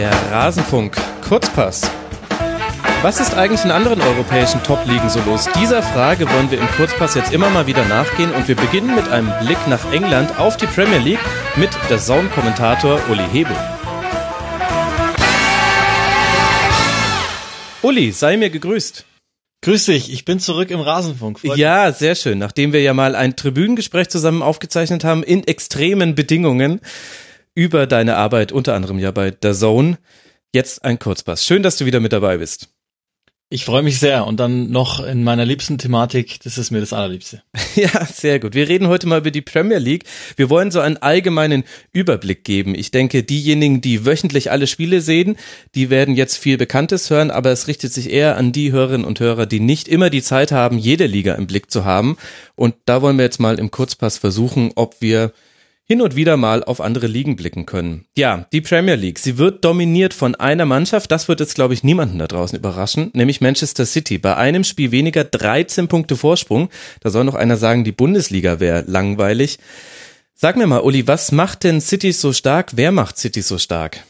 Der Rasenfunk Kurzpass. Was ist eigentlich in anderen europäischen Top-Ligen so los? Dieser Frage wollen wir im Kurzpass jetzt immer mal wieder nachgehen und wir beginnen mit einem Blick nach England auf die Premier League mit der Zone-Kommentator Uli Hebel. Uli, sei mir gegrüßt. Grüß dich, ich bin zurück im Rasenfunk. Freut ja, mich. sehr schön. Nachdem wir ja mal ein Tribünengespräch zusammen aufgezeichnet haben in extremen Bedingungen über deine Arbeit, unter anderem ja bei The Zone. Jetzt ein Kurzpass. Schön, dass du wieder mit dabei bist. Ich freue mich sehr und dann noch in meiner liebsten Thematik, das ist mir das allerliebste. Ja, sehr gut. Wir reden heute mal über die Premier League. Wir wollen so einen allgemeinen Überblick geben. Ich denke, diejenigen, die wöchentlich alle Spiele sehen, die werden jetzt viel Bekanntes hören, aber es richtet sich eher an die Hörerinnen und Hörer, die nicht immer die Zeit haben, jede Liga im Blick zu haben. Und da wollen wir jetzt mal im Kurzpass versuchen, ob wir hin und wieder mal auf andere Ligen blicken können. Ja, die Premier League, sie wird dominiert von einer Mannschaft, das wird jetzt glaube ich niemanden da draußen überraschen, nämlich Manchester City. Bei einem Spiel weniger 13 Punkte Vorsprung. Da soll noch einer sagen, die Bundesliga wäre langweilig. Sag mir mal, Uli, was macht denn City so stark? Wer macht City so stark?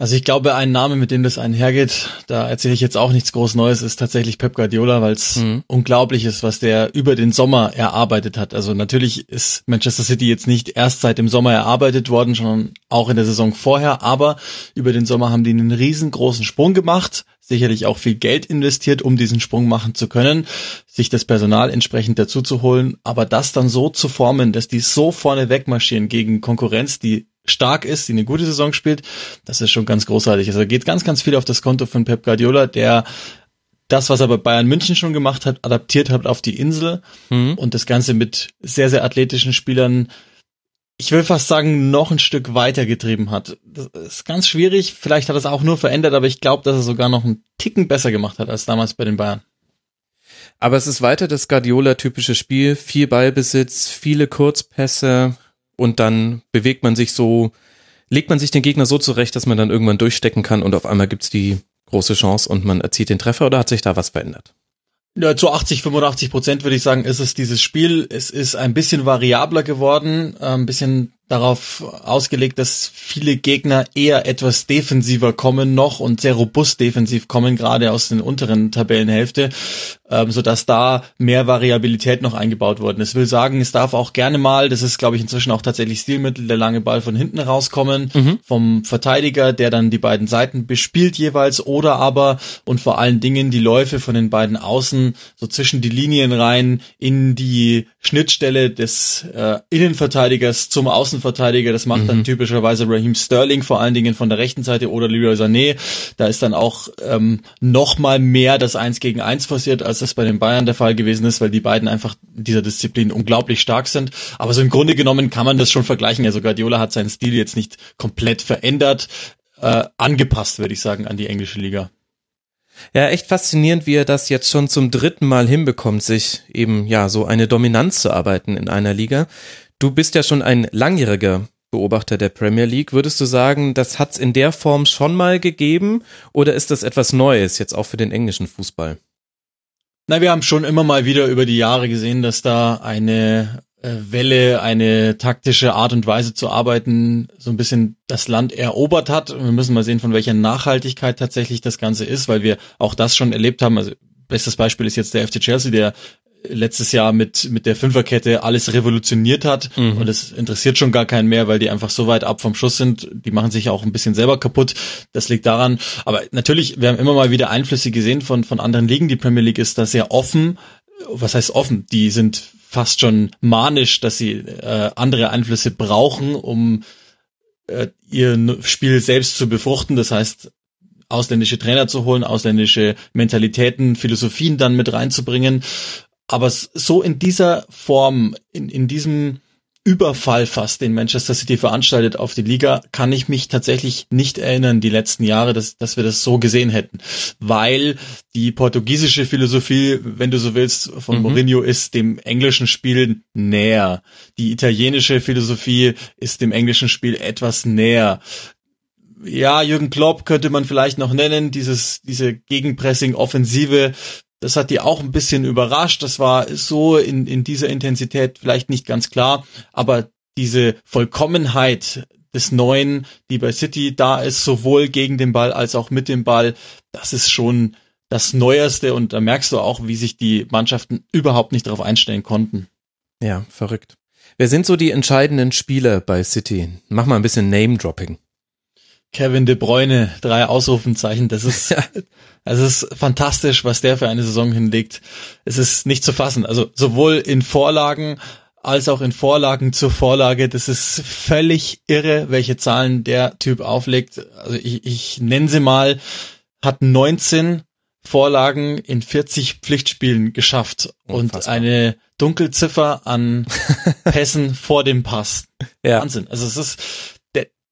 Also ich glaube, ein Name, mit dem das einhergeht, da erzähle ich jetzt auch nichts groß Neues, ist tatsächlich Pep Guardiola, weil es mhm. unglaublich ist, was der über den Sommer erarbeitet hat. Also natürlich ist Manchester City jetzt nicht erst seit dem Sommer erarbeitet worden, sondern auch in der Saison vorher, aber über den Sommer haben die einen riesengroßen Sprung gemacht, sicherlich auch viel Geld investiert, um diesen Sprung machen zu können, sich das Personal entsprechend dazu zu holen, aber das dann so zu formen, dass die so vorne wegmarschieren gegen Konkurrenz, die stark ist, die eine gute Saison spielt, das ist schon ganz großartig. Also geht ganz, ganz viel auf das Konto von Pep Guardiola, der das, was er bei Bayern München schon gemacht hat, adaptiert hat auf die Insel mhm. und das Ganze mit sehr, sehr athletischen Spielern, ich will fast sagen, noch ein Stück weiter getrieben hat. Das ist ganz schwierig. Vielleicht hat er es auch nur verändert, aber ich glaube, dass er sogar noch einen Ticken besser gemacht hat als damals bei den Bayern. Aber es ist weiter das Guardiola-typische Spiel. Viel Ballbesitz, viele Kurzpässe, und dann bewegt man sich so, legt man sich den Gegner so zurecht, dass man dann irgendwann durchstecken kann und auf einmal gibt's die große Chance und man erzielt den Treffer oder hat sich da was verändert? Ja, zu 80, 85 Prozent würde ich sagen, ist es dieses Spiel. Es ist ein bisschen variabler geworden, äh, ein bisschen darauf ausgelegt, dass viele Gegner eher etwas defensiver kommen noch und sehr robust defensiv kommen, gerade aus den unteren Tabellenhälfte, ähm, so dass da mehr Variabilität noch eingebaut worden ist. will sagen, es darf auch gerne mal, das ist glaube ich inzwischen auch tatsächlich Stilmittel, der lange Ball von hinten rauskommen, mhm. vom Verteidiger, der dann die beiden Seiten bespielt jeweils oder aber und vor allen Dingen die Läufe von den beiden Außen so zwischen die Linien rein in die Schnittstelle des äh, Innenverteidigers zum Außenverteidiger. Das macht mhm. dann typischerweise Raheem Sterling, vor allen Dingen von der rechten Seite oder Leroy Sané. Da ist dann auch ähm, noch mal mehr das Eins gegen Eins passiert, als das bei den Bayern der Fall gewesen ist, weil die beiden einfach in dieser Disziplin unglaublich stark sind. Aber so im Grunde genommen kann man das schon vergleichen. Also Guardiola hat seinen Stil jetzt nicht komplett verändert, äh, angepasst, würde ich sagen, an die englische Liga. Ja, echt faszinierend, wie er das jetzt schon zum dritten Mal hinbekommt, sich eben ja so eine Dominanz zu arbeiten in einer Liga. Du bist ja schon ein langjähriger Beobachter der Premier League. Würdest du sagen, das hat's in der Form schon mal gegeben oder ist das etwas Neues jetzt auch für den englischen Fußball? Na, wir haben schon immer mal wieder über die Jahre gesehen, dass da eine äh, Welle, eine taktische Art und Weise zu arbeiten, so ein bisschen das Land erobert hat. Wir müssen mal sehen, von welcher Nachhaltigkeit tatsächlich das Ganze ist, weil wir auch das schon erlebt haben. Also bestes Beispiel ist jetzt der FC Chelsea, der letztes Jahr mit mit der Fünferkette alles revolutioniert hat mhm. und es interessiert schon gar keinen mehr, weil die einfach so weit ab vom Schuss sind. Die machen sich auch ein bisschen selber kaputt. Das liegt daran. Aber natürlich, wir haben immer mal wieder Einflüsse gesehen von von anderen Ligen. Die Premier League ist da sehr offen. Was heißt offen? Die sind fast schon manisch, dass sie äh, andere Einflüsse brauchen, um äh, ihr Spiel selbst zu befruchten. Das heißt, ausländische Trainer zu holen, ausländische Mentalitäten, Philosophien dann mit reinzubringen. Aber so in dieser Form, in, in diesem Überfall fast, den Manchester City veranstaltet auf die Liga, kann ich mich tatsächlich nicht erinnern, die letzten Jahre, dass, dass wir das so gesehen hätten. Weil die portugiesische Philosophie, wenn du so willst, von mhm. Mourinho ist dem englischen Spiel näher. Die italienische Philosophie ist dem englischen Spiel etwas näher ja, Jürgen Klopp könnte man vielleicht noch nennen, dieses, diese Gegenpressing-Offensive, das hat die auch ein bisschen überrascht. Das war so in, in dieser Intensität vielleicht nicht ganz klar, aber diese Vollkommenheit des Neuen, die bei City da ist, sowohl gegen den Ball als auch mit dem Ball. Das ist schon das Neueste und da merkst du auch, wie sich die Mannschaften überhaupt nicht darauf einstellen konnten. Ja, verrückt. Wer sind so die entscheidenden Spieler bei City? Mach mal ein bisschen Name-Dropping. Kevin De Bruyne, drei Ausrufenzeichen. Das ist, ja. es ist fantastisch, was der für eine Saison hinlegt. Es ist nicht zu fassen. Also sowohl in Vorlagen als auch in Vorlagen zur Vorlage. Das ist völlig irre, welche Zahlen der Typ auflegt. Also ich, ich nenne sie mal, hat 19 Vorlagen in 40 Pflichtspielen geschafft Unfassbar. und eine Dunkelziffer an Pässen vor dem Pass. Ja. Wahnsinn. Also es ist,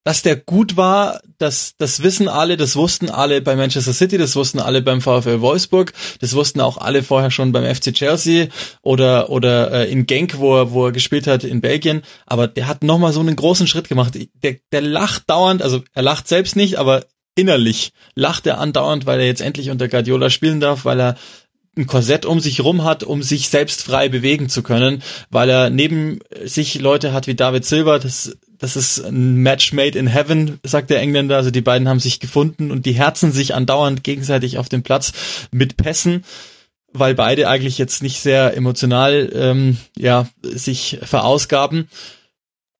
dass der gut war, das, das wissen alle, das wussten alle bei Manchester City, das wussten alle beim VfL Wolfsburg, das wussten auch alle vorher schon beim FC Chelsea oder, oder äh, in Genk, wo er, wo er gespielt hat in Belgien. Aber der hat nochmal so einen großen Schritt gemacht. Der, der lacht dauernd, also er lacht selbst nicht, aber innerlich lacht er andauernd, weil er jetzt endlich unter Guardiola spielen darf, weil er ein Korsett um sich rum hat, um sich selbst frei bewegen zu können, weil er neben sich Leute hat wie David Silva, das, das ist ein Match made in heaven, sagt der Engländer, also die beiden haben sich gefunden und die herzen sich andauernd gegenseitig auf dem Platz mit Pässen, weil beide eigentlich jetzt nicht sehr emotional ähm, ja sich verausgaben.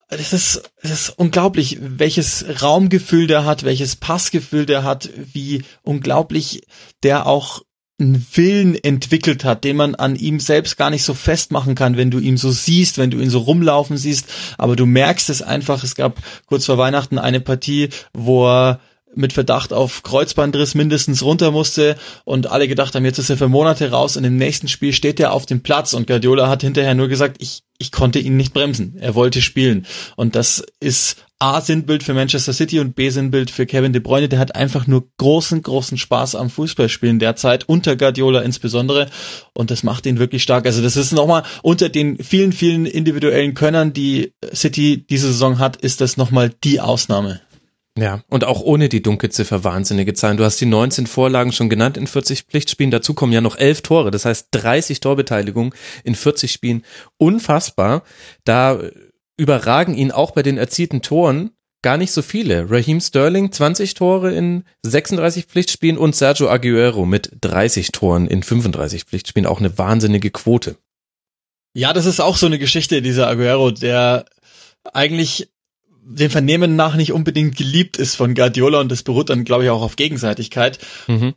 Das ist, das ist unglaublich, welches Raumgefühl der hat, welches Passgefühl der hat, wie unglaublich der auch einen Willen entwickelt hat, den man an ihm selbst gar nicht so festmachen kann, wenn du ihn so siehst, wenn du ihn so rumlaufen siehst. Aber du merkst es einfach. Es gab kurz vor Weihnachten eine Partie, wo er mit Verdacht auf Kreuzbandriss mindestens runter musste und alle gedacht haben, jetzt ist er für Monate raus und im nächsten Spiel steht er auf dem Platz und Guardiola hat hinterher nur gesagt, ich, ich konnte ihn nicht bremsen. Er wollte spielen. Und das ist A Sinnbild für Manchester City und B Sinnbild für Kevin De Bruyne. Der hat einfach nur großen, großen Spaß am Fußballspielen derzeit, unter Guardiola insbesondere. Und das macht ihn wirklich stark. Also das ist nochmal unter den vielen, vielen individuellen Könnern, die City diese Saison hat, ist das nochmal die Ausnahme. Ja, und auch ohne die Dunkelziffer wahnsinnige Zahlen. Du hast die 19 Vorlagen schon genannt in 40 Pflichtspielen. Dazu kommen ja noch 11 Tore. Das heißt 30 Torbeteiligung in 40 Spielen. Unfassbar. Da überragen ihn auch bei den erzielten Toren gar nicht so viele. Raheem Sterling 20 Tore in 36 Pflichtspielen und Sergio Aguero mit 30 Toren in 35 Pflichtspielen. Auch eine wahnsinnige Quote. Ja, das ist auch so eine Geschichte, dieser Aguero, der eigentlich dem Vernehmen nach nicht unbedingt geliebt ist von Guardiola und das beruht dann, glaube ich, auch auf Gegenseitigkeit. Mhm.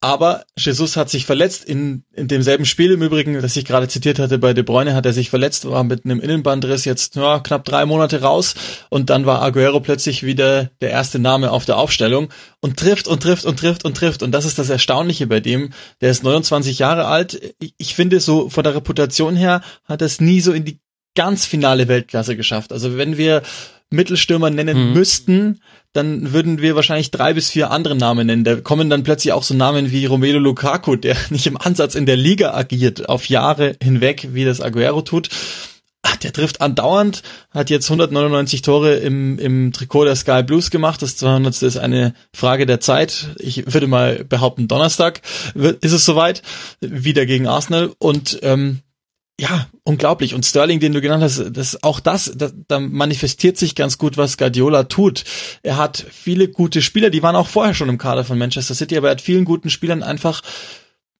Aber Jesus hat sich verletzt in, in demselben Spiel im Übrigen, das ich gerade zitiert hatte, bei De Bruyne hat er sich verletzt, war mit einem Innenbandriss jetzt ja, knapp drei Monate raus und dann war Aguero plötzlich wieder der erste Name auf der Aufstellung und trifft und trifft und trifft und trifft und das ist das Erstaunliche bei dem. Der ist 29 Jahre alt. Ich, ich finde so von der Reputation her hat er es nie so in die ganz finale Weltklasse geschafft. Also wenn wir Mittelstürmer nennen mhm. müssten, dann würden wir wahrscheinlich drei bis vier andere Namen nennen. Da kommen dann plötzlich auch so Namen wie Romelu Lukaku, der nicht im Ansatz in der Liga agiert, auf Jahre hinweg, wie das Aguero tut. Ach, der trifft andauernd, hat jetzt 199 Tore im, im Trikot der Sky Blues gemacht. Das 200. ist eine Frage der Zeit. Ich würde mal behaupten, Donnerstag ist es soweit, wieder gegen Arsenal. Und ähm, ja, unglaublich. Und Sterling, den du genannt hast, das auch das, das, da manifestiert sich ganz gut, was Guardiola tut. Er hat viele gute Spieler, die waren auch vorher schon im Kader von Manchester City, aber er hat vielen guten Spielern einfach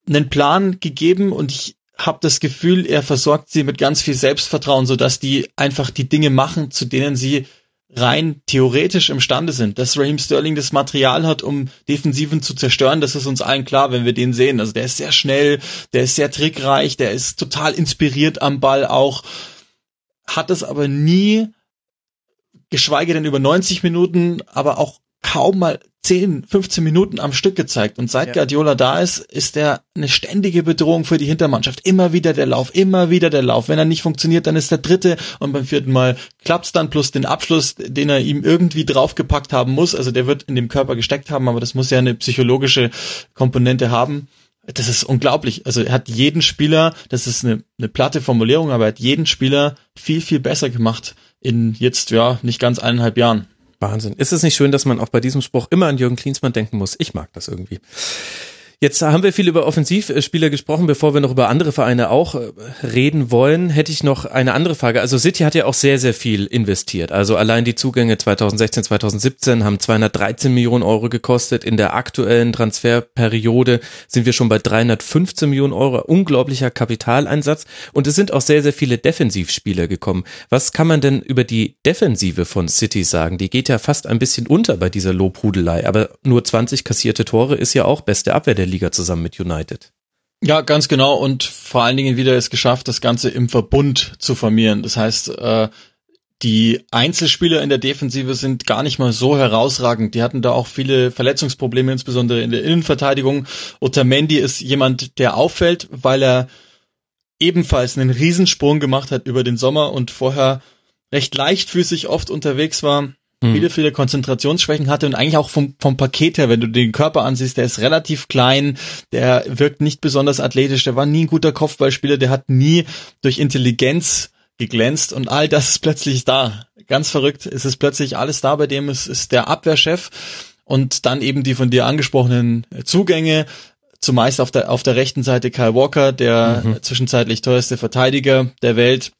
einen Plan gegeben und ich habe das Gefühl, er versorgt sie mit ganz viel Selbstvertrauen, so dass die einfach die Dinge machen, zu denen sie rein theoretisch imstande sind. Dass Raheem Sterling das Material hat, um Defensiven zu zerstören, das ist uns allen klar, wenn wir den sehen. Also der ist sehr schnell, der ist sehr trickreich, der ist total inspiriert am Ball auch, hat es aber nie, geschweige denn über 90 Minuten, aber auch kaum mal 10, 15 Minuten am Stück gezeigt. Und seit ja. Guardiola da ist, ist er eine ständige Bedrohung für die Hintermannschaft. Immer wieder der Lauf, immer wieder der Lauf. Wenn er nicht funktioniert, dann ist der dritte und beim vierten Mal klappt's dann plus den Abschluss, den er ihm irgendwie draufgepackt haben muss. Also der wird in dem Körper gesteckt haben, aber das muss ja eine psychologische Komponente haben. Das ist unglaublich. Also er hat jeden Spieler, das ist eine, eine platte Formulierung, aber er hat jeden Spieler viel, viel besser gemacht in jetzt, ja, nicht ganz eineinhalb Jahren. Wahnsinn. Ist es nicht schön, dass man auch bei diesem Spruch immer an Jürgen Klinsmann denken muss? Ich mag das irgendwie. Jetzt haben wir viel über Offensivspieler gesprochen, bevor wir noch über andere Vereine auch äh, reden wollen, hätte ich noch eine andere Frage. Also City hat ja auch sehr, sehr viel investiert. Also allein die Zugänge 2016, 2017 haben 213 Millionen Euro gekostet. In der aktuellen Transferperiode sind wir schon bei 315 Millionen Euro. Unglaublicher Kapitaleinsatz. Und es sind auch sehr, sehr viele Defensivspieler gekommen. Was kann man denn über die Defensive von City sagen? Die geht ja fast ein bisschen unter bei dieser Lobhudelei. Aber nur 20 kassierte Tore ist ja auch beste Abwehr der Liga zusammen mit United. Ja, ganz genau. Und vor allen Dingen wieder es geschafft, das Ganze im Verbund zu formieren. Das heißt, äh, die Einzelspieler in der Defensive sind gar nicht mal so herausragend. Die hatten da auch viele Verletzungsprobleme, insbesondere in der Innenverteidigung. Otamendi ist jemand, der auffällt, weil er ebenfalls einen Riesensprung gemacht hat über den Sommer und vorher recht leichtfüßig oft unterwegs war hm. viele, viele Konzentrationsschwächen hatte und eigentlich auch vom, vom Paket her, wenn du den Körper ansiehst, der ist relativ klein, der wirkt nicht besonders athletisch, der war nie ein guter Kopfballspieler, der hat nie durch Intelligenz geglänzt und all das ist plötzlich da. Ganz verrückt, es ist plötzlich alles da bei dem, es ist der Abwehrchef und dann eben die von dir angesprochenen Zugänge, zumeist auf der, auf der rechten Seite Kyle Walker, der mhm. zwischenzeitlich teuerste Verteidiger der Welt,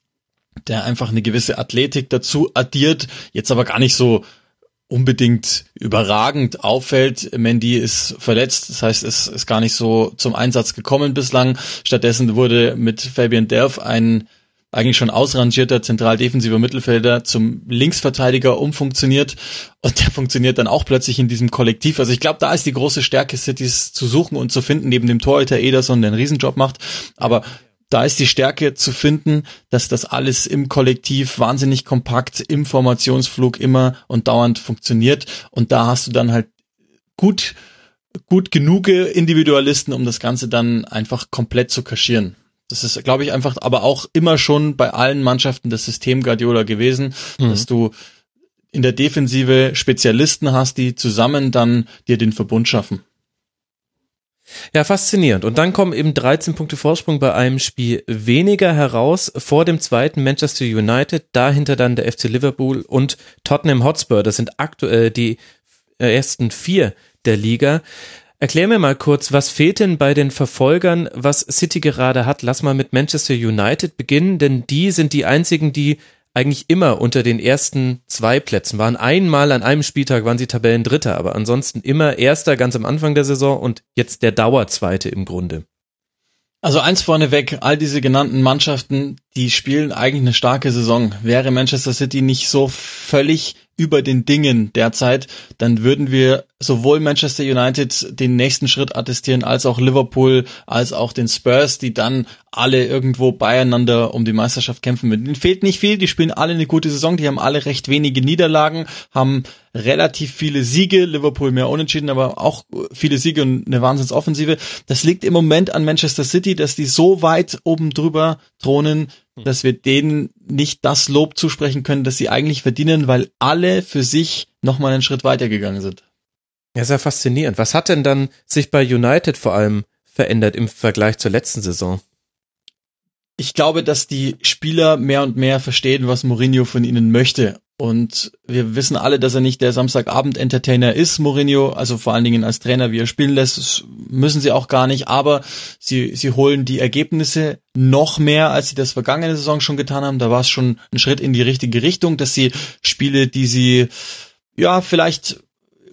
der einfach eine gewisse Athletik dazu addiert, jetzt aber gar nicht so unbedingt überragend auffällt. Mandy ist verletzt, das heißt, es ist gar nicht so zum Einsatz gekommen bislang. Stattdessen wurde mit Fabian Delph ein eigentlich schon ausrangierter zentral-defensiver Mittelfelder zum Linksverteidiger umfunktioniert und der funktioniert dann auch plötzlich in diesem Kollektiv. Also ich glaube, da ist die große Stärke Cities zu suchen und zu finden, neben dem Torhüter Ederson, der einen Riesenjob macht. Aber da ist die Stärke zu finden, dass das alles im Kollektiv wahnsinnig kompakt im Formationsflug immer und dauernd funktioniert. Und da hast du dann halt gut, gut genug Individualisten, um das Ganze dann einfach komplett zu kaschieren. Das ist, glaube ich, einfach, aber auch immer schon bei allen Mannschaften das System Guardiola gewesen, mhm. dass du in der Defensive Spezialisten hast, die zusammen dann dir den Verbund schaffen. Ja, faszinierend. Und dann kommen eben 13 Punkte Vorsprung bei einem Spiel weniger heraus vor dem zweiten Manchester United, dahinter dann der FC Liverpool und Tottenham Hotspur. Das sind aktuell die äh, ersten vier der Liga. Erklär mir mal kurz, was fehlt denn bei den Verfolgern, was City gerade hat? Lass mal mit Manchester United beginnen, denn die sind die einzigen, die eigentlich immer unter den ersten zwei Plätzen waren. Einmal an einem Spieltag waren sie Tabellendritter, aber ansonsten immer Erster ganz am Anfang der Saison und jetzt der Dauerzweite im Grunde. Also eins vorneweg, all diese genannten Mannschaften, die spielen eigentlich eine starke Saison. Wäre Manchester City nicht so völlig über den Dingen derzeit, dann würden wir sowohl Manchester United den nächsten Schritt attestieren, als auch Liverpool, als auch den Spurs, die dann alle irgendwo beieinander um die Meisterschaft kämpfen würden. Ihnen fehlt nicht viel, die spielen alle eine gute Saison, die haben alle recht wenige Niederlagen, haben relativ viele Siege, Liverpool mehr unentschieden, aber auch viele Siege und eine Wahnsinnsoffensive. Das liegt im Moment an Manchester City, dass die so weit oben drüber thronen, hm. dass wir denen nicht das Lob zusprechen können, das sie eigentlich verdienen, weil alle für sich nochmal einen Schritt weitergegangen sind. Ja, sehr faszinierend. Was hat denn dann sich bei United vor allem verändert im Vergleich zur letzten Saison? Ich glaube, dass die Spieler mehr und mehr verstehen, was Mourinho von ihnen möchte. Und wir wissen alle, dass er nicht der Samstagabend-Entertainer ist, Mourinho, also vor allen Dingen als Trainer, wie er spielen lässt, müssen sie auch gar nicht, aber sie, sie holen die Ergebnisse noch mehr, als sie das vergangene Saison schon getan haben. Da war es schon ein Schritt in die richtige Richtung, dass sie Spiele, die sie ja vielleicht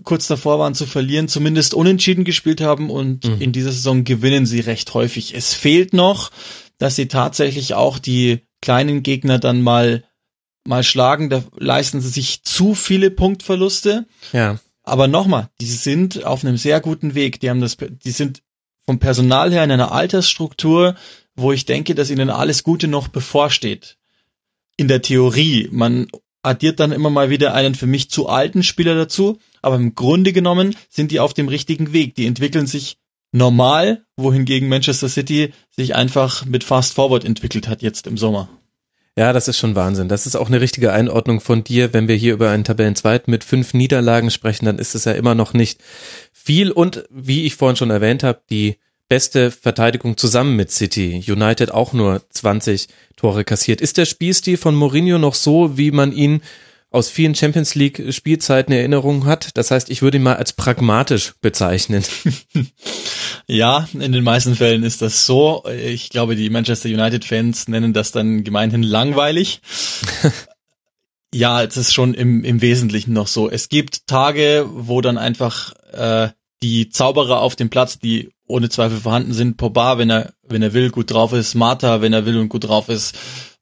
kurz davor waren zu verlieren, zumindest unentschieden gespielt haben und mhm. in dieser Saison gewinnen sie recht häufig. Es fehlt noch, dass sie tatsächlich auch die kleinen Gegner dann mal mal schlagen, da leisten sie sich zu viele Punktverluste. Ja. Aber nochmal, die sind auf einem sehr guten Weg. Die haben das, die sind vom Personal her in einer Altersstruktur, wo ich denke, dass ihnen alles Gute noch bevorsteht. In der Theorie. Man addiert dann immer mal wieder einen für mich zu alten Spieler dazu, aber im Grunde genommen sind die auf dem richtigen Weg. Die entwickeln sich normal, wohingegen Manchester City sich einfach mit Fast Forward entwickelt hat jetzt im Sommer. Ja, das ist schon Wahnsinn. Das ist auch eine richtige Einordnung von dir. Wenn wir hier über einen Tabellenzweit mit fünf Niederlagen sprechen, dann ist es ja immer noch nicht viel. Und wie ich vorhin schon erwähnt habe, die beste Verteidigung zusammen mit City. United auch nur 20 Tore kassiert. Ist der Spielstil von Mourinho noch so, wie man ihn aus vielen Champions League Spielzeiten Erinnerungen hat? Das heißt, ich würde ihn mal als pragmatisch bezeichnen. Ja, in den meisten Fällen ist das so. Ich glaube, die Manchester United-Fans nennen das dann gemeinhin langweilig. ja, es ist schon im, im Wesentlichen noch so. Es gibt Tage, wo dann einfach äh, die Zauberer auf dem Platz, die ohne Zweifel vorhanden sind, Pogba, wenn er, wenn er will, gut drauf ist, Mata, wenn er will und gut drauf ist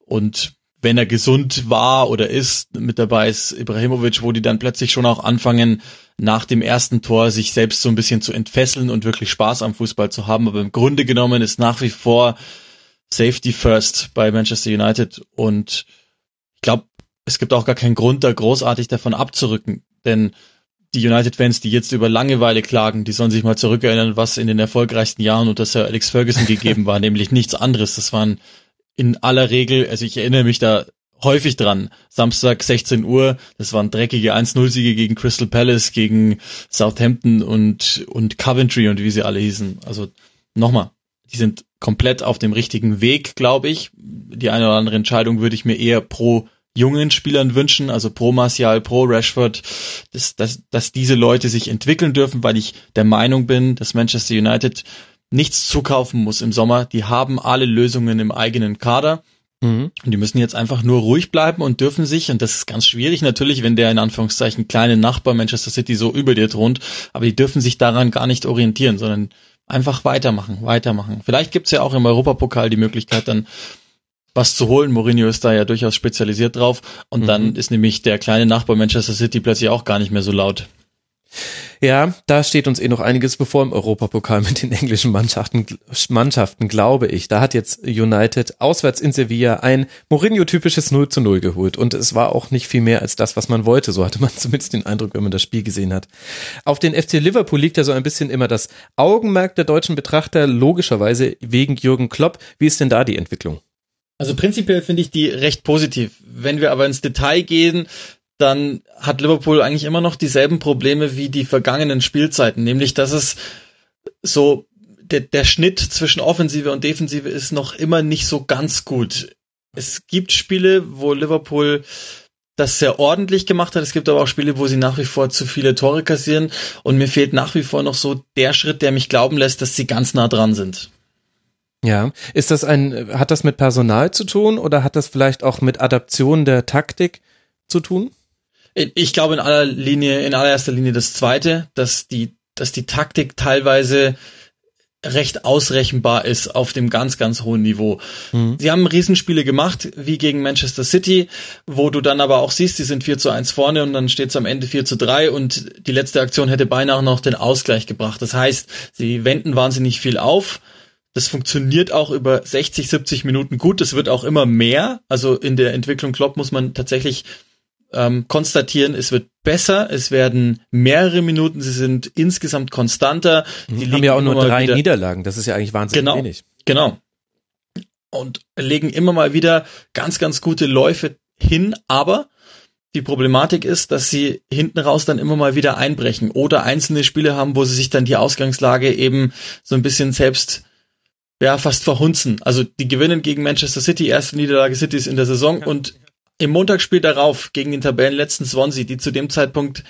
und wenn er gesund war oder ist, mit dabei ist Ibrahimovic, wo die dann plötzlich schon auch anfangen, nach dem ersten Tor sich selbst so ein bisschen zu entfesseln und wirklich Spaß am Fußball zu haben. Aber im Grunde genommen ist nach wie vor Safety First bei Manchester United und ich glaube, es gibt auch gar keinen Grund, da großartig davon abzurücken, denn die United-Fans, die jetzt über Langeweile klagen, die sollen sich mal zurückerinnern, was in den erfolgreichsten Jahren unter Sir Alex Ferguson gegeben war, nämlich nichts anderes. Das waren in aller Regel, also ich erinnere mich da häufig dran. Samstag 16 Uhr, das waren dreckige 1-0-Siege gegen Crystal Palace, gegen Southampton und, und Coventry und wie sie alle hießen. Also nochmal, die sind komplett auf dem richtigen Weg, glaube ich. Die eine oder andere Entscheidung würde ich mir eher pro jungen Spielern wünschen, also pro Martial, pro Rashford, dass, dass, dass diese Leute sich entwickeln dürfen, weil ich der Meinung bin, dass Manchester United nichts zukaufen muss im Sommer. Die haben alle Lösungen im eigenen Kader. Mhm. Und die müssen jetzt einfach nur ruhig bleiben und dürfen sich, und das ist ganz schwierig natürlich, wenn der in Anführungszeichen kleine Nachbar Manchester City so über dir thront, aber die dürfen sich daran gar nicht orientieren, sondern einfach weitermachen, weitermachen. Vielleicht gibt's ja auch im Europapokal die Möglichkeit dann was zu holen. Mourinho ist da ja durchaus spezialisiert drauf. Und mhm. dann ist nämlich der kleine Nachbar Manchester City plötzlich auch gar nicht mehr so laut. Ja, da steht uns eh noch einiges bevor im Europapokal mit den englischen Mannschaften, Mannschaften, glaube ich. Da hat jetzt United auswärts in Sevilla ein Mourinho-typisches 0 zu 0 geholt. Und es war auch nicht viel mehr als das, was man wollte. So hatte man zumindest den Eindruck, wenn man das Spiel gesehen hat. Auf den FC Liverpool liegt ja so ein bisschen immer das Augenmerk der deutschen Betrachter, logischerweise wegen Jürgen Klopp. Wie ist denn da die Entwicklung? Also prinzipiell finde ich die recht positiv. Wenn wir aber ins Detail gehen, dann hat Liverpool eigentlich immer noch dieselben Probleme wie die vergangenen Spielzeiten, nämlich dass es so der, der Schnitt zwischen Offensive und Defensive ist noch immer nicht so ganz gut. Es gibt Spiele, wo Liverpool das sehr ordentlich gemacht hat. Es gibt aber auch Spiele, wo sie nach wie vor zu viele Tore kassieren. Und mir fehlt nach wie vor noch so der Schritt, der mich glauben lässt, dass sie ganz nah dran sind. Ja, ist das ein, hat das mit Personal zu tun oder hat das vielleicht auch mit Adaption der Taktik zu tun? Ich glaube in aller Linie, in allererster Linie das zweite, dass die, dass die Taktik teilweise recht ausrechenbar ist auf dem ganz, ganz hohen Niveau. Mhm. Sie haben Riesenspiele gemacht, wie gegen Manchester City, wo du dann aber auch siehst, die sind 4 zu 1 vorne und dann steht es am Ende 4 zu 3 und die letzte Aktion hätte beinahe noch den Ausgleich gebracht. Das heißt, sie wenden wahnsinnig viel auf, das funktioniert auch über 60, 70 Minuten gut. Das wird auch immer mehr. Also in der Entwicklung Klopp muss man tatsächlich ähm, konstatieren, es wird besser, es werden mehrere Minuten, sie sind insgesamt konstanter. Die haben ja auch nur drei wieder, Niederlagen, das ist ja eigentlich wahnsinnig genau, wenig. Genau. Und legen immer mal wieder ganz, ganz gute Läufe hin, aber die Problematik ist, dass sie hinten raus dann immer mal wieder einbrechen oder einzelne Spiele haben, wo sie sich dann die Ausgangslage eben so ein bisschen selbst ja, fast verhunzen. Also die gewinnen gegen Manchester City, erste Niederlage Cities in der Saison und im Montagsspiel darauf gegen den Tabellenletzten Swansea, die zu dem Zeitpunkt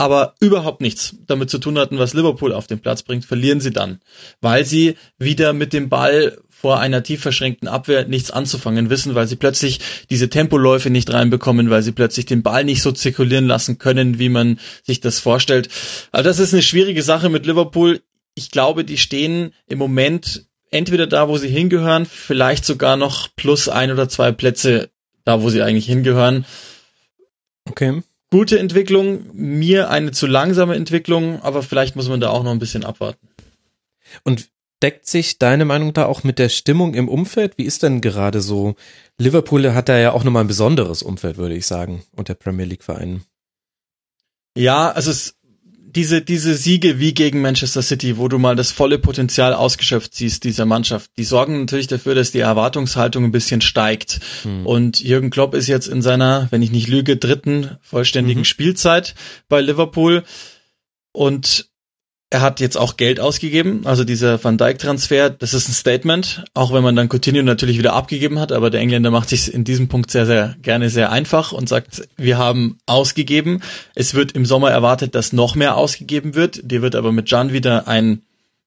aber überhaupt nichts damit zu tun hatten, was Liverpool auf den Platz bringt, verlieren sie dann, weil sie wieder mit dem Ball vor einer tief verschränkten Abwehr nichts anzufangen wissen, weil sie plötzlich diese Tempoläufe nicht reinbekommen, weil sie plötzlich den Ball nicht so zirkulieren lassen können, wie man sich das vorstellt. Also das ist eine schwierige Sache mit Liverpool. Ich glaube, die stehen im Moment entweder da, wo sie hingehören, vielleicht sogar noch plus ein oder zwei Plätze da, wo sie eigentlich hingehören. Okay. Gute Entwicklung, mir eine zu langsame Entwicklung, aber vielleicht muss man da auch noch ein bisschen abwarten. Und deckt sich deine Meinung da auch mit der Stimmung im Umfeld? Wie ist denn gerade so? Liverpool hat da ja auch nochmal ein besonderes Umfeld, würde ich sagen, unter Premier League Vereinen. Ja, also es diese, diese Siege wie gegen Manchester City, wo du mal das volle Potenzial ausgeschöpft siehst, dieser Mannschaft, die sorgen natürlich dafür, dass die Erwartungshaltung ein bisschen steigt. Hm. Und Jürgen Klopp ist jetzt in seiner, wenn ich nicht lüge, dritten vollständigen mhm. Spielzeit bei Liverpool. Und er hat jetzt auch Geld ausgegeben, also dieser Van Dijk Transfer, das ist ein Statement, auch wenn man dann Coutinho natürlich wieder abgegeben hat, aber der Engländer macht sich in diesem Punkt sehr, sehr gerne sehr einfach und sagt, wir haben ausgegeben. Es wird im Sommer erwartet, dass noch mehr ausgegeben wird. Dir wird aber mit Jan wieder ein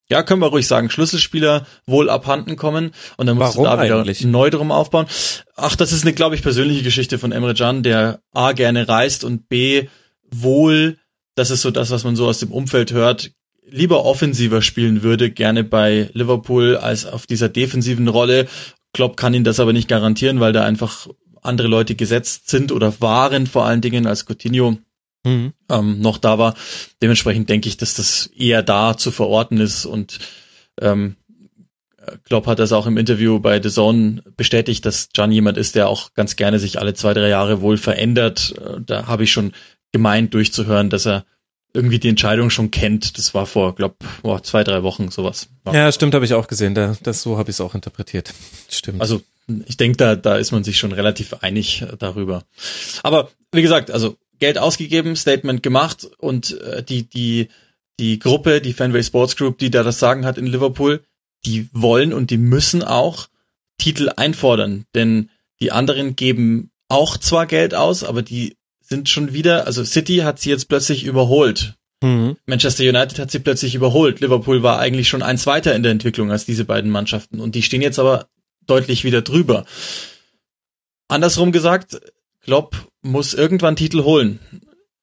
ja, können wir ruhig sagen, Schlüsselspieler wohl abhanden kommen und dann musst Warum du da wieder eigentlich? neu drum aufbauen. Ach, das ist eine, glaube ich, persönliche Geschichte von Emre Can, der A gerne reist und B wohl, das ist so das, was man so aus dem Umfeld hört, lieber offensiver spielen würde, gerne bei Liverpool als auf dieser defensiven Rolle. Klopp kann ihn das aber nicht garantieren, weil da einfach andere Leute gesetzt sind oder waren vor allen Dingen als Coutinho Mhm. ähm, noch da war. Dementsprechend denke ich, dass das eher da zu verorten ist und ähm, Klopp hat das auch im Interview bei The Zone bestätigt, dass Can jemand ist, der auch ganz gerne sich alle zwei, drei Jahre wohl verändert. Äh, Da habe ich schon gemeint durchzuhören, dass er irgendwie die Entscheidung schon kennt. Das war vor, glaub, boah, zwei, drei Wochen sowas. Ja, stimmt, habe ich auch gesehen. Da, das so habe ich es auch interpretiert. Stimmt. Also ich denke, da, da ist man sich schon relativ einig äh, darüber. Aber wie gesagt, also Geld ausgegeben, Statement gemacht und äh, die, die, die Gruppe, die Fanway Sports Group, die da das Sagen hat in Liverpool, die wollen und die müssen auch Titel einfordern. Denn die anderen geben auch zwar Geld aus, aber die sind schon wieder, also City hat sie jetzt plötzlich überholt. mhm. Manchester United hat sie plötzlich überholt. Liverpool war eigentlich schon eins weiter in der Entwicklung als diese beiden Mannschaften. Und die stehen jetzt aber deutlich wieder drüber. Andersrum gesagt, Klopp muss irgendwann Titel holen.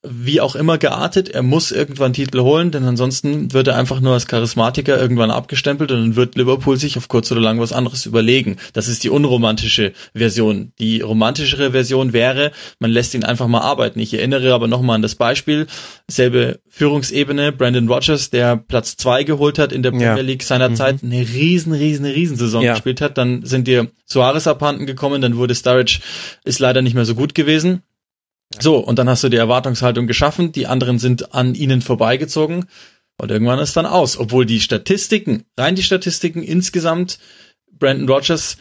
Wie auch immer geartet, er muss irgendwann Titel holen, denn ansonsten wird er einfach nur als Charismatiker irgendwann abgestempelt und dann wird Liverpool sich auf kurz oder lang was anderes überlegen. Das ist die unromantische Version. Die romantischere Version wäre, man lässt ihn einfach mal arbeiten. Ich erinnere aber nochmal an das Beispiel, selbe Führungsebene, Brandon Rogers, der Platz zwei geholt hat in der Ja. Premier League seinerzeit, eine riesen, riesen, riesen Saison Ja. gespielt hat, dann sind dir Suarez abhanden gekommen, dann wurde Sturridge, ist leider nicht mehr so gut gewesen. So, und dann hast du die Erwartungshaltung geschaffen, die anderen sind an ihnen vorbeigezogen und irgendwann ist dann aus. Obwohl die Statistiken, rein die Statistiken insgesamt, Brandon Rogers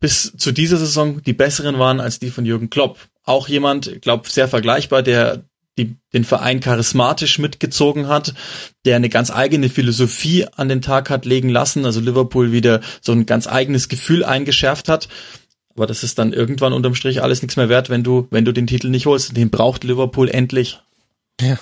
bis zu dieser Saison die besseren waren als die von Jürgen Klopp. Auch jemand, glaub, sehr vergleichbar, der die, den Verein charismatisch mitgezogen hat, der eine ganz eigene Philosophie an den Tag hat legen lassen, also Liverpool wieder so ein ganz eigenes Gefühl eingeschärft hat. Aber das ist dann irgendwann unterm Strich alles nichts mehr wert, wenn du, wenn du den Titel nicht holst. Den braucht Liverpool endlich. Ja.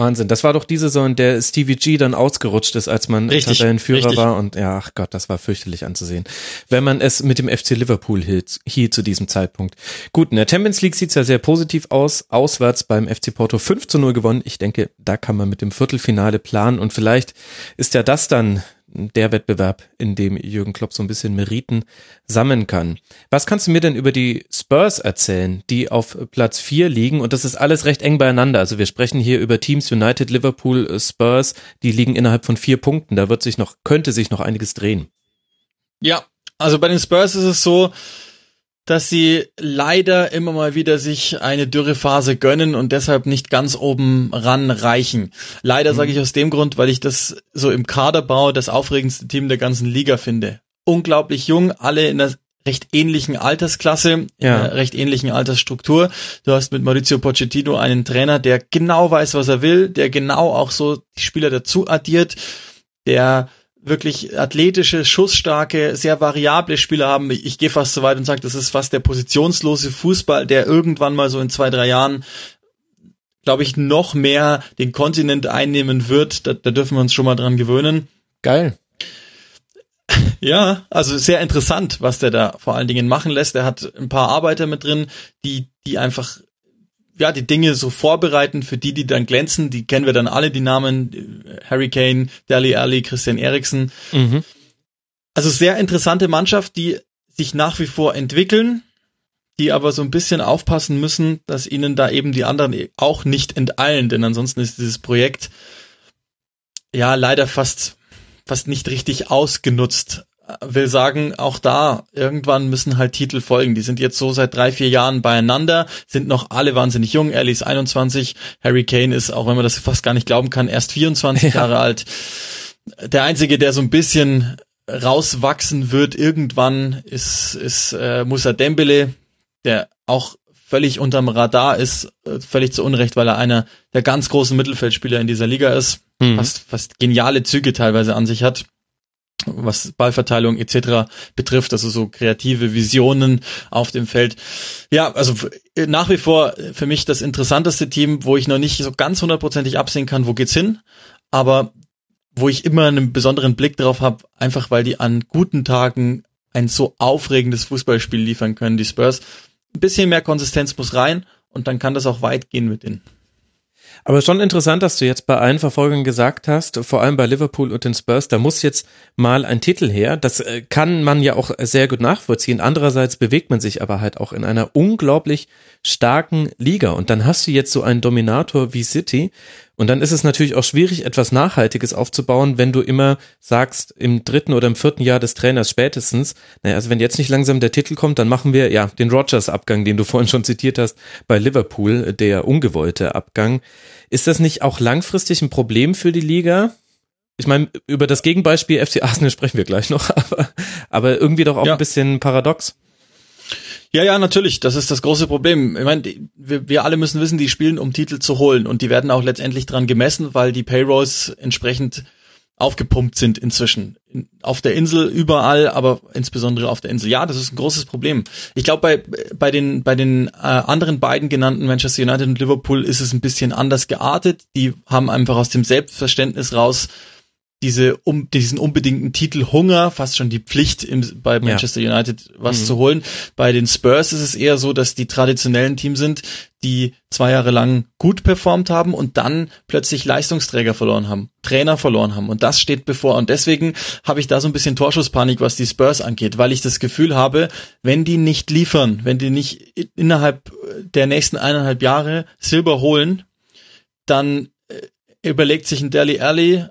Wahnsinn. Das war doch die Saison, in der Stevie G dann ausgerutscht ist, als man Richtig, Tabellenführer richtig. war. Und ja, ach Gott, das war fürchterlich anzusehen. Wenn man es mit dem FC Liverpool hielt, hier zu diesem Zeitpunkt. Gut, in der Champions League sieht's ja sehr positiv aus. Auswärts beim FC Porto 5 zu 0 gewonnen. Ich denke, da kann man mit dem Viertelfinale planen. Und vielleicht ist ja das dann der Wettbewerb, in dem Jürgen Klopp so ein bisschen Meriten sammeln kann. Was kannst du mir denn über die Spurs erzählen, die auf Platz 4 liegen? Und das ist alles recht eng beieinander. Also wir sprechen hier über Teams United, Liverpool, Spurs, die liegen innerhalb von vier Punkten. Da wird sich noch, könnte sich noch einiges drehen. Ja, also bei den Spurs ist es so, dass sie leider immer mal wieder sich eine Dürrephase gönnen und deshalb nicht ganz oben ran reichen. Leider sage ich aus dem Grund, weil ich das so im Kaderbau das aufregendste Team der ganzen Liga finde. Unglaublich jung, alle in der recht ähnlichen Altersklasse, Ja. recht ähnlichen Altersstruktur. Du hast mit Maurizio Pochettino einen Trainer, der genau weiß, was er will, der genau auch so die Spieler dazu addiert, der wirklich athletische, schussstarke, sehr variable Spieler haben. Ich, ich gehe fast so weit und sage, das ist fast der positionslose Fußball, der irgendwann mal so in zwei, drei Jahren, glaube ich, noch mehr den Kontinent einnehmen wird. Da, da dürfen wir uns schon mal dran gewöhnen. Geil. Ja, also sehr interessant, was der da vor allen Dingen machen lässt. Er hat ein paar Arbeiter mit drin, die, die einfach ja, die Dinge so vorbereiten für die, die dann glänzen. Die kennen wir dann alle, die Namen Harry Kane, Dali Ali, Christian Eriksen. Mhm. Also sehr interessante Mannschaft, die sich nach wie vor entwickeln, die aber so ein bisschen aufpassen müssen, dass ihnen da eben die anderen auch nicht enteilen, denn ansonsten ist dieses Projekt ja leider fast fast nicht richtig ausgenutzt. Will sagen, auch da irgendwann müssen halt Titel folgen. Die sind jetzt so seit drei, vier Jahren beieinander, sind noch alle wahnsinnig jung. Ellie ist 21, Harry Kane ist, auch wenn man das fast gar nicht glauben kann, erst 24 Ja. Jahre alt. Der einzige, der so ein bisschen rauswachsen wird irgendwann, ist, ist äh, Musa Dembele, der auch völlig unterm Radar ist, äh, völlig zu Unrecht, weil er einer der ganz großen Mittelfeldspieler in dieser Liga ist, Mhm. fast, fast geniale Züge teilweise an sich hat, was Ballverteilung etc. betrifft, also so kreative Visionen auf dem Feld. Ja, also nach wie vor für mich das interessanteste Team, wo ich noch nicht so ganz hundertprozentig absehen kann, wo geht's hin, aber wo ich immer einen besonderen Blick drauf habe, einfach weil die an guten Tagen ein so aufregendes Fußballspiel liefern können, die Spurs. Ein bisschen mehr Konsistenz muss rein und dann kann das auch weit gehen mit denen. Aber schon interessant, dass du jetzt bei allen Verfolgern gesagt hast, vor allem bei Liverpool und den Spurs, da muss jetzt mal ein Titel her. Das äh, kann man ja auch sehr gut nachvollziehen. Andererseits bewegt man sich aber halt auch in einer unglaublich starken Liga. Und dann hast du jetzt so einen Dominator wie City. Und dann ist es natürlich auch schwierig, etwas Nachhaltiges aufzubauen, wenn du immer sagst, im dritten oder im vierten Jahr des Trainers spätestens, naja, also wenn jetzt nicht langsam der Titel kommt, dann machen wir ja den Rogers-Abgang, den du vorhin schon zitiert hast, bei Liverpool, der ungewollte Abgang. Ist das nicht auch langfristig ein Problem für die Liga? Ich meine, über das Gegenbeispiel FC Arsenal sprechen wir gleich noch, aber, aber irgendwie doch auch ja. ein bisschen paradox. Ja, ja, natürlich. Das ist das große Problem. Ich meine, wir, wir alle müssen wissen, die spielen, um Titel zu holen. Und die werden auch letztendlich dran gemessen, weil die Payrolls entsprechend aufgepumpt sind inzwischen. Auf der Insel überall, aber insbesondere auf der Insel. Ja, das ist ein großes Problem. Ich glaube, bei, bei den, bei den äh, anderen beiden genannten Manchester United und Liverpool ist es ein bisschen anders geartet. Die haben einfach aus dem Selbstverständnis raus diese um diesen unbedingten Titel Hunger, fast schon die Pflicht im, bei Manchester ja. United was mhm. zu holen. Bei den Spurs ist es eher so, dass die traditionellen Team sind, die zwei Jahre lang gut performt haben und dann plötzlich Leistungsträger verloren haben, Trainer verloren haben und das steht bevor und deswegen habe ich da so ein bisschen Torschusspanik, was die Spurs angeht, weil ich das Gefühl habe, wenn die nicht liefern, wenn die nicht innerhalb der nächsten eineinhalb Jahre Silber holen, dann äh, überlegt sich ein Deli Alli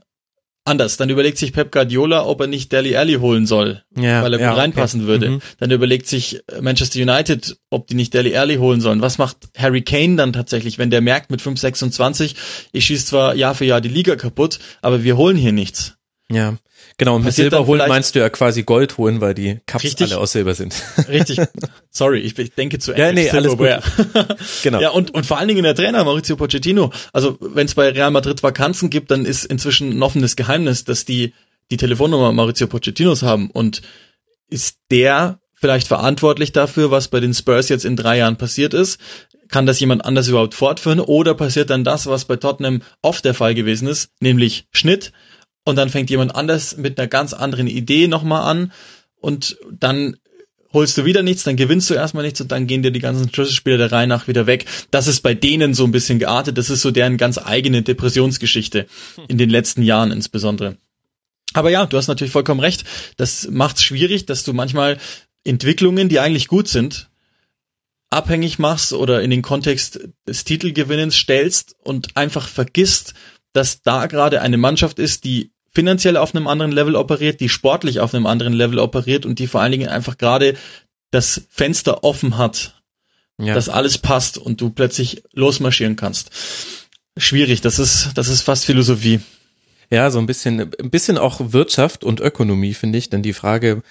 anders. Dann überlegt sich Pep Guardiola, ob er nicht Deli Alli holen soll, ja, weil er ja, gut reinpassen okay. würde. Mhm. Dann überlegt sich Manchester United, ob die nicht Deli Alli holen sollen. Was macht Harry Kane dann tatsächlich, wenn der merkt mit 5,26, ich schieße zwar Jahr für Jahr die Liga kaputt, aber wir holen hier nichts. Ja. Genau, und mit Silber holen meinst du ja quasi Gold holen, weil die Cups richtig, alle aus Silber sind. Richtig. Sorry, ich, ich denke zu Ende. Ja, nee, alles gut. genau. Ja, und, und vor allen Dingen der Trainer Maurizio Pochettino. Also, wenn es bei Real Madrid Vakanzen gibt, dann ist inzwischen ein offenes Geheimnis, dass die die Telefonnummer Maurizio Pochettinos haben. Und ist der vielleicht verantwortlich dafür, was bei den Spurs jetzt in drei Jahren passiert ist? Kann das jemand anders überhaupt fortführen? Oder passiert dann das, was bei Tottenham oft der Fall gewesen ist, nämlich Schnitt? Und dann fängt jemand anders mit einer ganz anderen Idee nochmal an und dann holst du wieder nichts, dann gewinnst du erstmal nichts und dann gehen dir die ganzen Schlüsselspieler der Reihe nach wieder weg. Das ist bei denen so ein bisschen geartet. Das ist so deren ganz eigene Depressionsgeschichte in den letzten Jahren insbesondere. Aber ja, du hast natürlich vollkommen recht. Das macht es schwierig, dass du manchmal Entwicklungen, die eigentlich gut sind, abhängig machst oder in den Kontext des Titelgewinnens stellst und einfach vergisst, dass da gerade eine Mannschaft ist, die finanziell auf einem anderen Level operiert, die sportlich auf einem anderen Level operiert und die vor allen Dingen einfach gerade das Fenster offen hat, ja. dass alles passt und du plötzlich losmarschieren kannst. Schwierig, das ist, das ist fast Philosophie. Ja, so ein bisschen, ein bisschen auch Wirtschaft und Ökonomie, finde ich, denn die Frage,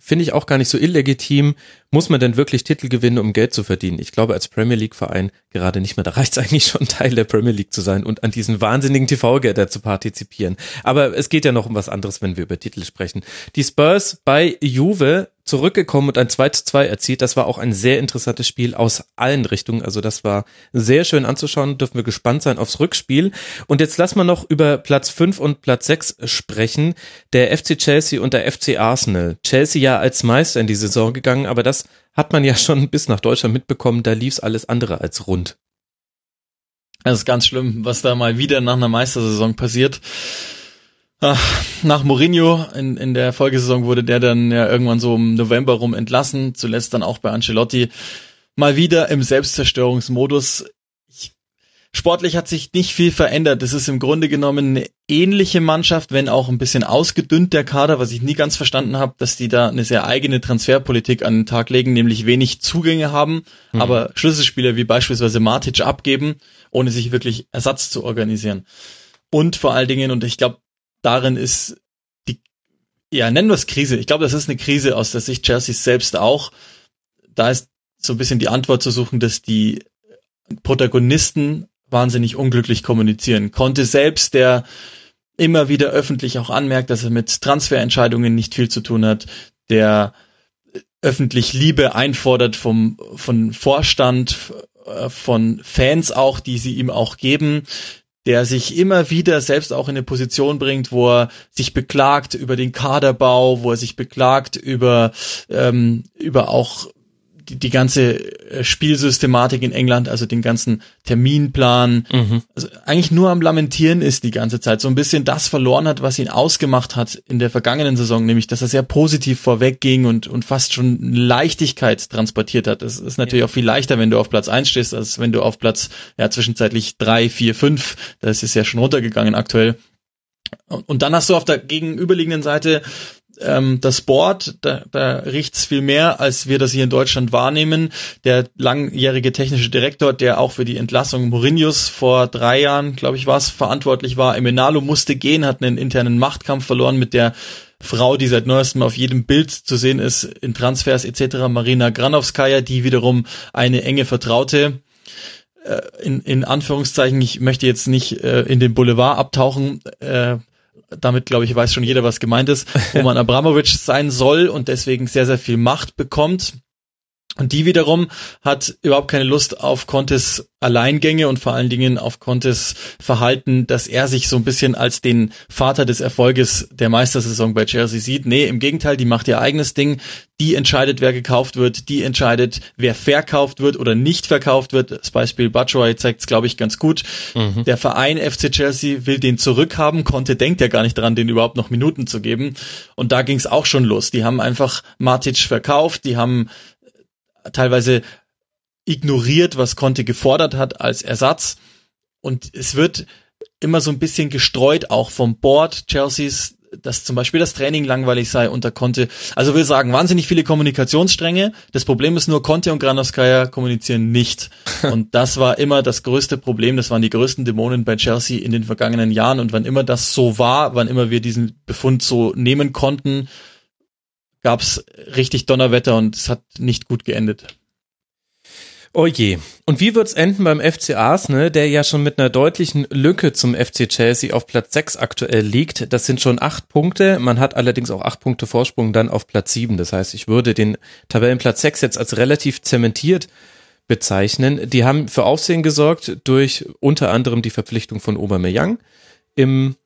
finde ich auch gar nicht so illegitim. Muss man denn wirklich Titel gewinnen, um Geld zu verdienen? Ich glaube, als Premier League Verein gerade nicht mehr. Da reicht es eigentlich schon, Teil der Premier League zu sein und an diesen wahnsinnigen TV-Gelder zu partizipieren. Aber es geht ja noch um was anderes, wenn wir über Titel sprechen. Die Spurs bei Juve zurückgekommen und ein 2 zu 2 erzielt. Das war auch ein sehr interessantes Spiel aus allen Richtungen. Also das war sehr schön anzuschauen. Dürfen wir gespannt sein aufs Rückspiel. Und jetzt lassen wir noch über Platz 5 und Platz 6 sprechen. Der FC Chelsea und der FC Arsenal. Chelsea ja als Meister in die Saison gegangen, aber das hat man ja schon bis nach Deutschland mitbekommen. Da lief es alles andere als rund. Das ist ganz schlimm, was da mal wieder nach einer Meistersaison passiert. Ach, nach Mourinho in, in der Folgesaison wurde der dann ja irgendwann so im November rum entlassen, zuletzt dann auch bei Ancelotti. Mal wieder im Selbstzerstörungsmodus. Ich, sportlich hat sich nicht viel verändert. Es ist im Grunde genommen eine ähnliche Mannschaft, wenn auch ein bisschen ausgedünnt der Kader, was ich nie ganz verstanden habe, dass die da eine sehr eigene Transferpolitik an den Tag legen, nämlich wenig Zugänge haben, mhm. aber Schlüsselspieler wie beispielsweise Matic abgeben, ohne sich wirklich Ersatz zu organisieren. Und vor allen Dingen, und ich glaube, darin ist die, ja, nennen wir es Krise. Ich glaube, das ist eine Krise aus der Sicht Chelsea selbst auch. Da ist so ein bisschen die Antwort zu suchen, dass die Protagonisten wahnsinnig unglücklich kommunizieren. Konnte selbst, der immer wieder öffentlich auch anmerkt, dass er mit Transferentscheidungen nicht viel zu tun hat, der öffentlich Liebe einfordert vom, von Vorstand, äh, von Fans auch, die sie ihm auch geben, der sich immer wieder selbst auch in eine Position bringt, wo er sich beklagt über den Kaderbau, wo er sich beklagt über ähm, über auch die, die ganze äh, Spielsystematik in England, also den ganzen Terminplan, mhm. also eigentlich nur am Lamentieren ist die ganze Zeit, so ein bisschen das verloren hat, was ihn ausgemacht hat in der vergangenen Saison, nämlich dass er sehr positiv vorwegging und, und fast schon Leichtigkeit transportiert hat. Das ist natürlich ja. auch viel leichter, wenn du auf Platz eins stehst, als wenn du auf Platz ja zwischenzeitlich drei, vier, fünf, das ist ja schon runtergegangen aktuell. Und dann hast du auf der gegenüberliegenden Seite ähm, das Board, da, da riecht's viel mehr, als wir das hier in Deutschland wahrnehmen. Der langjährige technische Direktor, der auch für die Entlassung Mourinhos vor drei Jahren, glaube ich, war es, verantwortlich war, Emenalo musste gehen, hat einen internen Machtkampf verloren mit der Frau, die seit neuestem auf jedem Bild zu sehen ist, in Transfers etc., Marina Granovskaya, die wiederum eine enge Vertraute äh, in, in Anführungszeichen, ich möchte jetzt nicht äh, in den Boulevard abtauchen, äh, damit glaube ich weiß schon jeder, was gemeint ist, Roman Abramovic sein soll und deswegen sehr, sehr viel Macht bekommt. Und die wiederum hat überhaupt keine Lust auf Contes Alleingänge und vor allen Dingen auf Contes Verhalten, dass er sich so ein bisschen als den Vater des Erfolges der Meistersaison bei Chelsea sieht. Nee, im Gegenteil, die macht ihr eigenes Ding. Die entscheidet, wer gekauft wird. Die entscheidet, wer verkauft wird oder nicht verkauft wird. Das Beispiel Batshuayi zeigt es, glaube ich, ganz gut. Mhm. Der Verein FC Chelsea will den zurückhaben. Conte denkt ja gar nicht dran, den überhaupt noch Minuten zu geben. Und da ging es auch schon los. Die haben einfach Matic verkauft. Die haben teilweise ignoriert, was Conte gefordert hat als Ersatz. Und es wird immer so ein bisschen gestreut, auch vom Board Chelseas, dass zum Beispiel das Training langweilig sei unter Conte. Also wir sagen wahnsinnig viele Kommunikationsstränge. Das Problem ist nur, Conte und Granovskaya kommunizieren nicht. Und das war immer das größte Problem. Das waren die größten Dämonen bei Chelsea in den vergangenen Jahren. Und wann immer das so war, wann immer wir diesen Befund so nehmen konnten, gab's richtig Donnerwetter und es hat nicht gut geendet. Oh je. Und wie wird's enden beim FC Arsenal, der ja schon mit einer deutlichen Lücke zum FC Chelsea auf Platz 6 aktuell liegt? Das sind schon acht Punkte. Man hat allerdings auch acht Punkte Vorsprung dann auf Platz 7. Das heißt, ich würde den Tabellenplatz 6 jetzt als relativ zementiert bezeichnen. Die haben für Aufsehen gesorgt durch unter anderem die Verpflichtung von Aubameyang im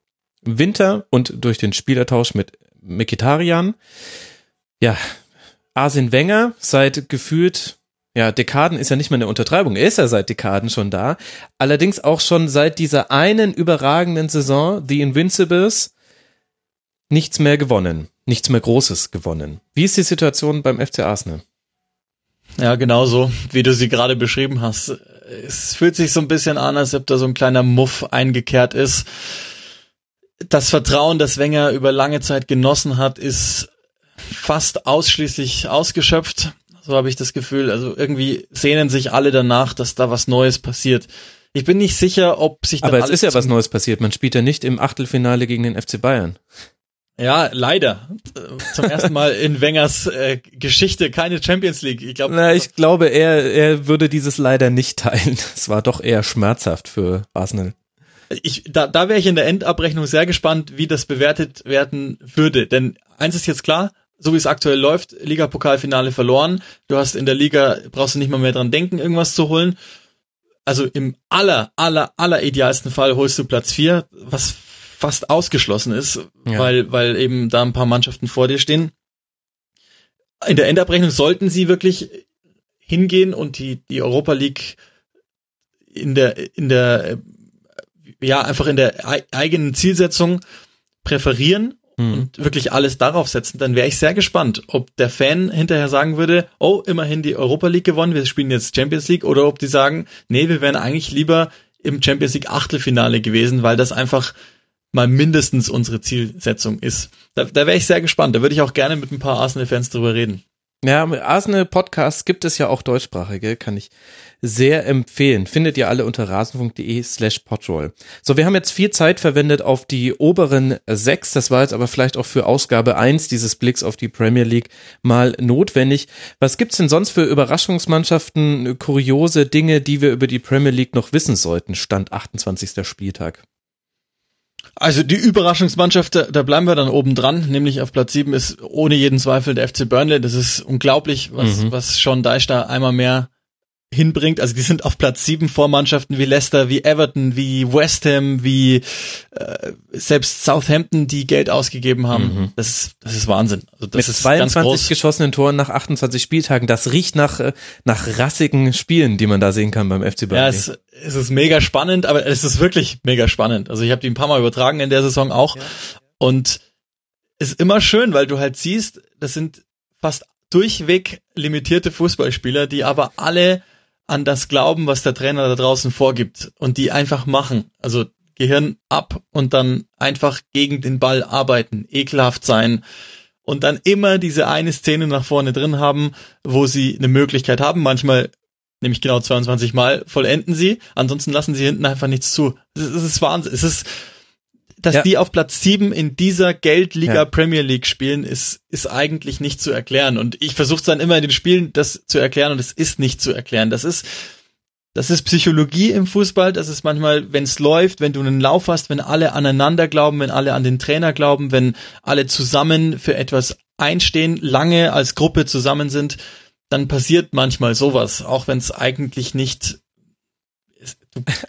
Winter und durch den Spielertausch mit Mikitarian ja, Arsene Wenger seit gefühlt, ja, Dekaden ist ja nicht mehr eine Untertreibung, er ist ja seit Dekaden schon da. Allerdings auch schon seit dieser einen überragenden Saison, The Invincibles, nichts mehr gewonnen, nichts mehr Großes gewonnen. Wie ist die Situation beim FC Arsenal? Ja, genauso, wie du sie gerade beschrieben hast. Es fühlt sich so ein bisschen an, als ob da so ein kleiner Muff eingekehrt ist. Das Vertrauen, das Wenger über lange Zeit genossen hat, ist fast ausschließlich ausgeschöpft. So habe ich das Gefühl. Also irgendwie sehnen sich alle danach, dass da was Neues passiert. Ich bin nicht sicher, ob sich da Aber es ist ja was Neues passiert. Man spielt ja nicht im Achtelfinale gegen den FC Bayern. Ja, leider. Zum ersten Mal in Wengers äh, Geschichte keine Champions League. Ich, glaub, Na, ich glaube, er, er würde dieses leider nicht teilen. Es war doch eher schmerzhaft für Arsenal. Ich, da, da wäre ich in der Endabrechnung sehr gespannt, wie das bewertet werden würde. Denn eins ist jetzt klar, so wie es aktuell läuft, Liga-Pokalfinale verloren. Du hast in der Liga, brauchst du nicht mal mehr dran denken, irgendwas zu holen. Also im aller, aller, aller idealsten Fall holst du Platz vier, was fast ausgeschlossen ist, ja. weil, weil eben da ein paar Mannschaften vor dir stehen. In der Endabrechnung sollten sie wirklich hingehen und die, die Europa League in der, in der, ja, einfach in der eigenen Zielsetzung präferieren hm. und wirklich alles darauf setzen, dann wäre ich sehr gespannt, ob der Fan hinterher sagen würde, oh, immerhin die Europa League gewonnen, wir spielen jetzt Champions League, oder ob die sagen, nee, wir wären eigentlich lieber im Champions League Achtelfinale gewesen, weil das einfach mal mindestens unsere Zielsetzung ist. Da, da wäre ich sehr gespannt. Da würde ich auch gerne mit ein paar Arsenal-Fans drüber reden. Ja, Arsenal-Podcasts gibt es ja auch deutschsprachige, kann ich sehr empfehlen. Findet ihr alle unter rasen.de slash podroll. So, wir haben jetzt viel Zeit verwendet auf die oberen sechs. Das war jetzt aber vielleicht auch für Ausgabe eins dieses Blicks auf die Premier League mal notwendig. Was gibt's denn sonst für Überraschungsmannschaften, kuriose Dinge, die wir über die Premier League noch wissen sollten? Stand 28. Spieltag. Also die Überraschungsmannschaft, da, bleiben wir dann oben dran, nämlich auf Platz 7 ist ohne jeden Zweifel der FC Burnley. Das ist unglaublich, was, mhm. was Sean Deich da einmal mehr hinbringt. Also die sind auf Platz sieben vor Mannschaften wie Leicester, wie Everton, wie West Ham, wie äh, selbst Southampton, die Geld ausgegeben haben. Mhm. Das ist das ist Wahnsinn. Also das Mit ist 22 geschossenen Toren nach 28 Spieltagen. Das riecht nach äh, nach rassigen Spielen, die man da sehen kann beim FC Burnley. Ja, es, es ist mega spannend, aber es ist wirklich mega spannend. Also ich habe die ein paar Mal übertragen in der Saison auch ja. und ist immer schön, weil du halt siehst, das sind fast durchweg limitierte Fußballspieler, die aber alle an das glauben, was der Trainer da draußen vorgibt und die einfach machen. Also Gehirn ab und dann einfach gegen den Ball arbeiten, ekelhaft sein und dann immer diese eine Szene nach vorne drin haben, wo sie eine Möglichkeit haben. Manchmal, nämlich genau 22 Mal, vollenden sie. Ansonsten lassen sie hinten einfach nichts zu. Es ist, Wahnsinn. Es ist dass ja. die auf Platz sieben in dieser Geldliga ja. Premier League spielen, ist, ist eigentlich nicht zu erklären. Und ich versuche dann immer in den Spielen das zu erklären und es ist nicht zu erklären. Das ist, das ist Psychologie im Fußball. Das ist manchmal, wenn es läuft, wenn du einen Lauf hast, wenn alle aneinander glauben, wenn alle an den Trainer glauben, wenn alle zusammen für etwas einstehen, lange als Gruppe zusammen sind, dann passiert manchmal sowas, auch wenn es eigentlich nicht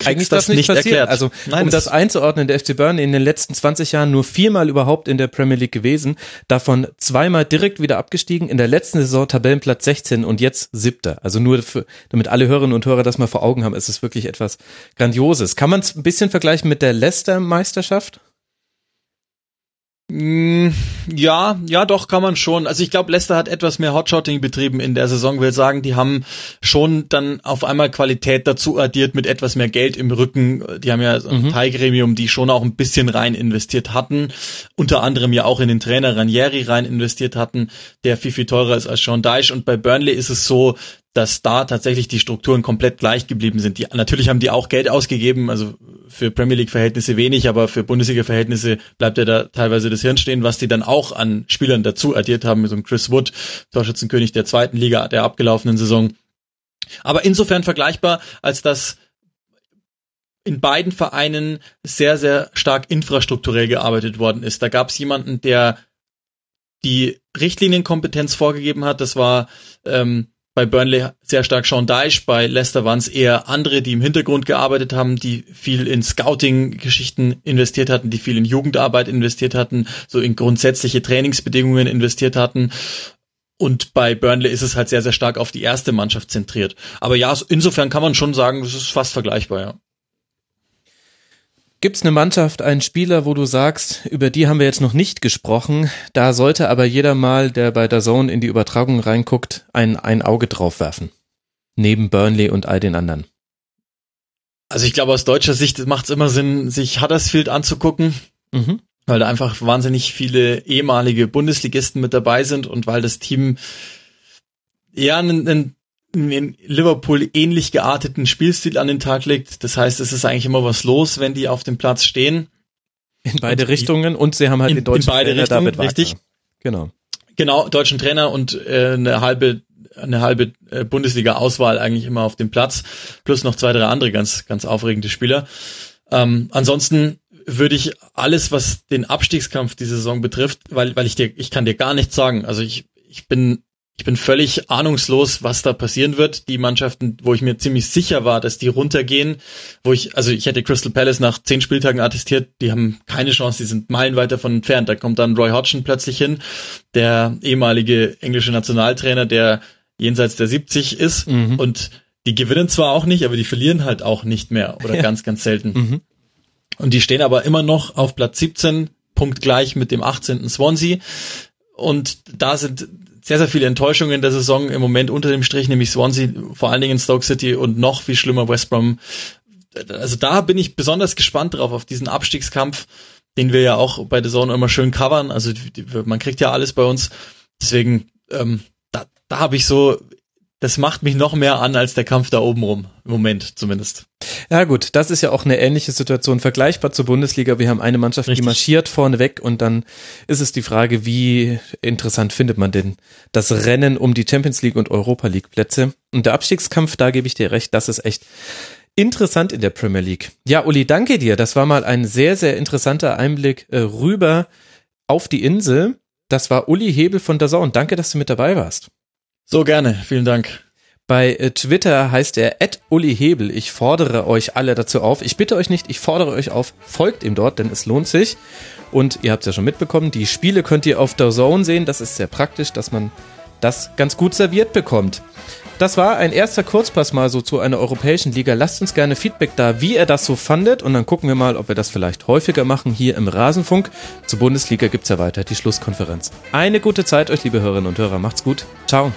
eigentlich das, das nicht, passiert. Erklärt. Also Nein, um das, einzuordnen, der FC Burnley in den letzten 20 Jahren nur viermal überhaupt in der Premier League gewesen, davon zweimal direkt wieder abgestiegen, in der letzten Saison Tabellenplatz 16 und jetzt siebter. Also nur für, damit alle Hörerinnen und Hörer das mal vor Augen haben, ist es wirklich etwas Grandioses. Kann man es ein bisschen vergleichen mit der Leicester-Meisterschaft? Mm, ja, ja, doch kann man schon. Also ich glaube, Leicester hat etwas mehr Hotshotting betrieben in der Saison. Will sagen, die haben schon dann auf einmal Qualität dazu addiert mit etwas mehr Geld im Rücken. Die haben ja ein mhm. Teilgremium, die schon auch ein bisschen rein investiert hatten. Unter anderem ja auch in den Trainer Ranieri rein investiert hatten, der viel viel teurer ist als Sean Dyche. Und bei Burnley ist es so, dass da tatsächlich die Strukturen komplett gleich geblieben sind. Die, natürlich haben die auch Geld ausgegeben, also für Premier League Verhältnisse wenig, aber für Bundesliga Verhältnisse bleibt ja da teilweise das Hirn stehen, was die dann auch an Spielern dazu addiert haben, mit so einem Chris Wood, Torschützenkönig der zweiten Liga der abgelaufenen Saison. Aber insofern vergleichbar, als dass in beiden Vereinen sehr, sehr stark infrastrukturell gearbeitet worden ist. Da gab es jemanden, der die Richtlinienkompetenz vorgegeben hat. Das war ähm, bei Burnley sehr stark Sean Dyche, bei Leicester waren es eher andere, die im Hintergrund gearbeitet haben, die viel in Scouting-Geschichten investiert hatten, die viel in Jugendarbeit investiert hatten, so in grundsätzliche Trainingsbedingungen investiert hatten. Und bei Burnley ist es halt sehr, sehr stark auf die erste Mannschaft zentriert. Aber ja, insofern kann man schon sagen, das ist fast vergleichbar, ja. Gibt es eine Mannschaft, einen Spieler, wo du sagst, über die haben wir jetzt noch nicht gesprochen, da sollte aber jeder mal, der bei der Zone in die Übertragung reinguckt, ein, ein Auge drauf werfen? Neben Burnley und all den anderen. Also ich glaube, aus deutscher Sicht macht es immer Sinn, sich Huddersfield anzugucken, mhm. weil da einfach wahnsinnig viele ehemalige Bundesligisten mit dabei sind und weil das Team ja einen, einen in Liverpool ähnlich gearteten Spielstil an den Tag legt. Das heißt, es ist eigentlich immer was los, wenn die auf dem Platz stehen. In beide und Richtungen und sie haben halt in, den deutschen in beide Trainer Richtungen, David richtig. Genau. Genau, deutschen Trainer und äh, eine halbe eine halbe äh, Bundesliga-Auswahl eigentlich immer auf dem Platz, plus noch zwei, drei andere ganz, ganz aufregende Spieler. Ähm, ansonsten würde ich alles, was den Abstiegskampf die Saison betrifft, weil, weil ich dir, ich kann dir gar nichts sagen. Also ich, ich bin ich bin völlig ahnungslos, was da passieren wird. Die Mannschaften, wo ich mir ziemlich sicher war, dass die runtergehen, wo ich, also ich hätte Crystal Palace nach zehn Spieltagen attestiert, die haben keine Chance, die sind meilenweit davon entfernt. Da kommt dann Roy Hodgson plötzlich hin, der ehemalige englische Nationaltrainer, der jenseits der 70 ist mhm. und die gewinnen zwar auch nicht, aber die verlieren halt auch nicht mehr oder ja. ganz, ganz selten. Mhm. Und die stehen aber immer noch auf Platz 17, punktgleich mit dem 18. Swansea. Und da sind sehr, sehr viele Enttäuschungen der Saison im Moment unter dem Strich, nämlich Swansea, vor allen Dingen Stoke City und noch viel schlimmer West Brom. Also da bin ich besonders gespannt drauf, auf diesen Abstiegskampf, den wir ja auch bei der Zone immer schön covern. Also man kriegt ja alles bei uns. Deswegen, ähm, da, da habe ich so das macht mich noch mehr an als der Kampf da oben rum. Im Moment zumindest. Ja gut, das ist ja auch eine ähnliche Situation, vergleichbar zur Bundesliga. Wir haben eine Mannschaft, Richtig. die marschiert vorne weg und dann ist es die Frage, wie interessant findet man denn das Rennen um die Champions League und Europa League Plätze. Und der Abstiegskampf, da gebe ich dir recht, das ist echt interessant in der Premier League. Ja, Uli, danke dir. Das war mal ein sehr, sehr interessanter Einblick äh, rüber auf die Insel. Das war Uli Hebel von der Sau und danke, dass du mit dabei warst. So gerne, vielen Dank. Bei äh, Twitter heißt er Uli Hebel. Ich fordere euch alle dazu auf. Ich bitte euch nicht, ich fordere euch auf, folgt ihm dort, denn es lohnt sich. Und ihr habt es ja schon mitbekommen, die Spiele könnt ihr auf der Zone sehen. Das ist sehr praktisch, dass man das ganz gut serviert bekommt. Das war ein erster Kurzpass mal so zu einer europäischen Liga. Lasst uns gerne Feedback da, wie ihr das so fandet. Und dann gucken wir mal, ob wir das vielleicht häufiger machen hier im Rasenfunk. Zur Bundesliga gibt's ja weiter die Schlusskonferenz. Eine gute Zeit euch, liebe Hörerinnen und Hörer. Macht's gut. Ciao.